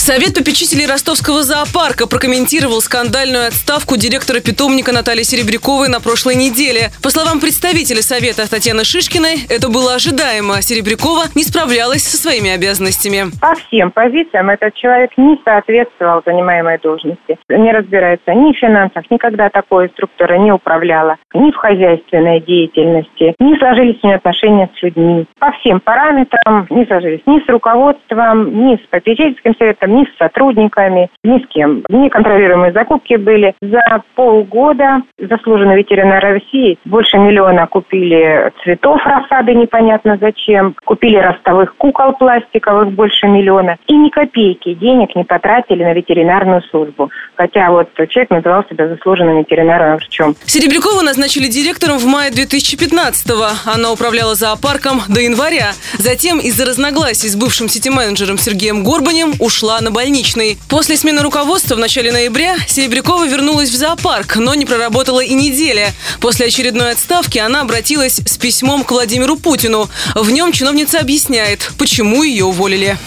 Совет попечителей ростовского зоопарка прокомментировал скандальную отставку директора питомника Натальи Серебряковой на прошлой неделе. По словам представителя Совета Татьяны Шишкиной, это было ожидаемо. Серебрякова не справлялась со своими обязанностями. По всем позициям этот человек не соответствовал занимаемой должности. Не разбирается ни в финансах, никогда такой структура не управляла, ни в хозяйственной деятельности, не сложились у нее отношения с людьми. По всем параметрам не сложились ни с руководством, ни с попечительским советом, ни с сотрудниками, ни с кем. Неконтролируемые закупки были. За полгода заслуженные ветеринары России больше миллиона купили цветов рассады непонятно зачем, купили ростовых кукол пластиковых больше миллиона и ни копейки денег не потратили на ветеринарную службу. Хотя вот человек называл себя заслуженным ветеринарным врачом. Серебрякова назначили директором в мае 2015-го. Она управляла зоопарком до января. Затем из-за разногласий с бывшим сити-менеджером Сергеем Горбанем ушла на больничный. После смены руководства в начале ноября Серебрякова вернулась в зоопарк, но не проработала и недели. После очередной отставки она обратилась с письмом к Владимиру Путину. В нем чиновница объясняет, почему ее уволили.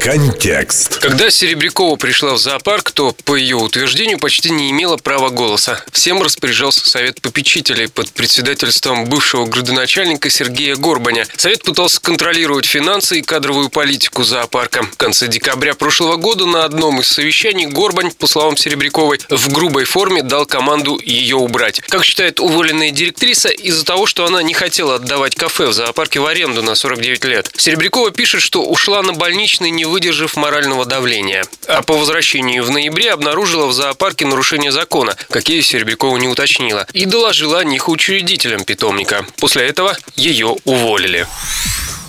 Контекст. Когда Серебрякова пришла в зоопарк, то, по ее утверждению, почти не имела права голоса. Всем распоряжался совет попечителей под председательством бывшего градоначальника Сергея Горбаня. Совет пытался контролировать финансы и кадровую политику зоопарка. В конце декабря прошлого года на одном из совещаний Горбань, по словам Серебряковой, в грубой форме дал команду ее убрать. Как считает уволенная директриса, из-за того, что она не хотела отдавать кафе в зоопарке в аренду на 49 лет. Серебрякова пишет, что ушла на больничный не выдержав морального давления. А по возвращению в ноябре обнаружила в зоопарке нарушение закона, какие Серебрякова не уточнила, и доложила о них учредителям питомника. После этого ее уволили.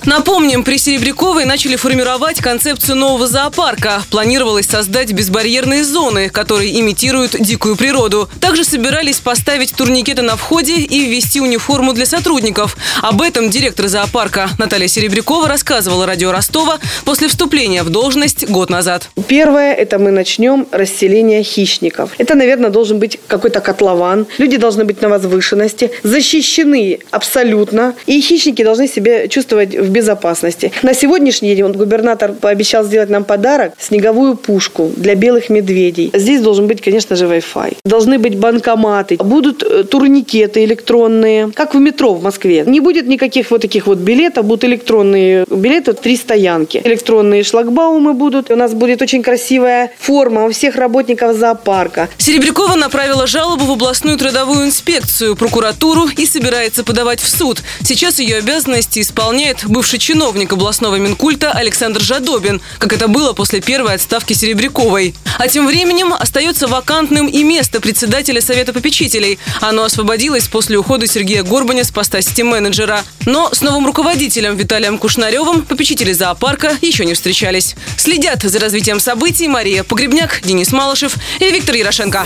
Напомним, при Серебряковой начали формировать концепцию нового зоопарка. Планировалось создать безбарьерные зоны, которые имитируют дикую природу. Также собирались поставить турникеты на входе и ввести униформу для сотрудников. Об этом директор зоопарка Наталья Серебрякова рассказывала радио Ростова после вступления в должность год назад. Первое – это мы начнем расселение хищников. Это, наверное, должен быть какой-то котлован. Люди должны быть на возвышенности, защищены абсолютно. И хищники должны себя чувствовать в безопасности. На сегодняшний день он, губернатор пообещал сделать нам подарок – снеговую пушку для белых медведей. Здесь должен быть, конечно же, Wi-Fi. Должны быть банкоматы, будут э, турникеты электронные, как в метро в Москве. Не будет никаких вот таких вот билетов, будут электронные билеты, три стоянки. Электронные шлагбаумы будут. У нас будет очень красивая форма у всех работников зоопарка. Серебрякова направила жалобу в областную трудовую инспекцию, прокуратуру и собирается подавать в суд. Сейчас ее обязанности исполняет бывший бывший чиновник областного Минкульта Александр Жадобин, как это было после первой отставки Серебряковой. А тем временем остается вакантным и место председателя Совета попечителей. Оно освободилось после ухода Сергея Горбаня с поста сити-менеджера. Но с новым руководителем Виталием Кушнаревым попечители зоопарка еще не встречались. Следят за развитием событий Мария Погребняк, Денис Малышев и Виктор Ярошенко.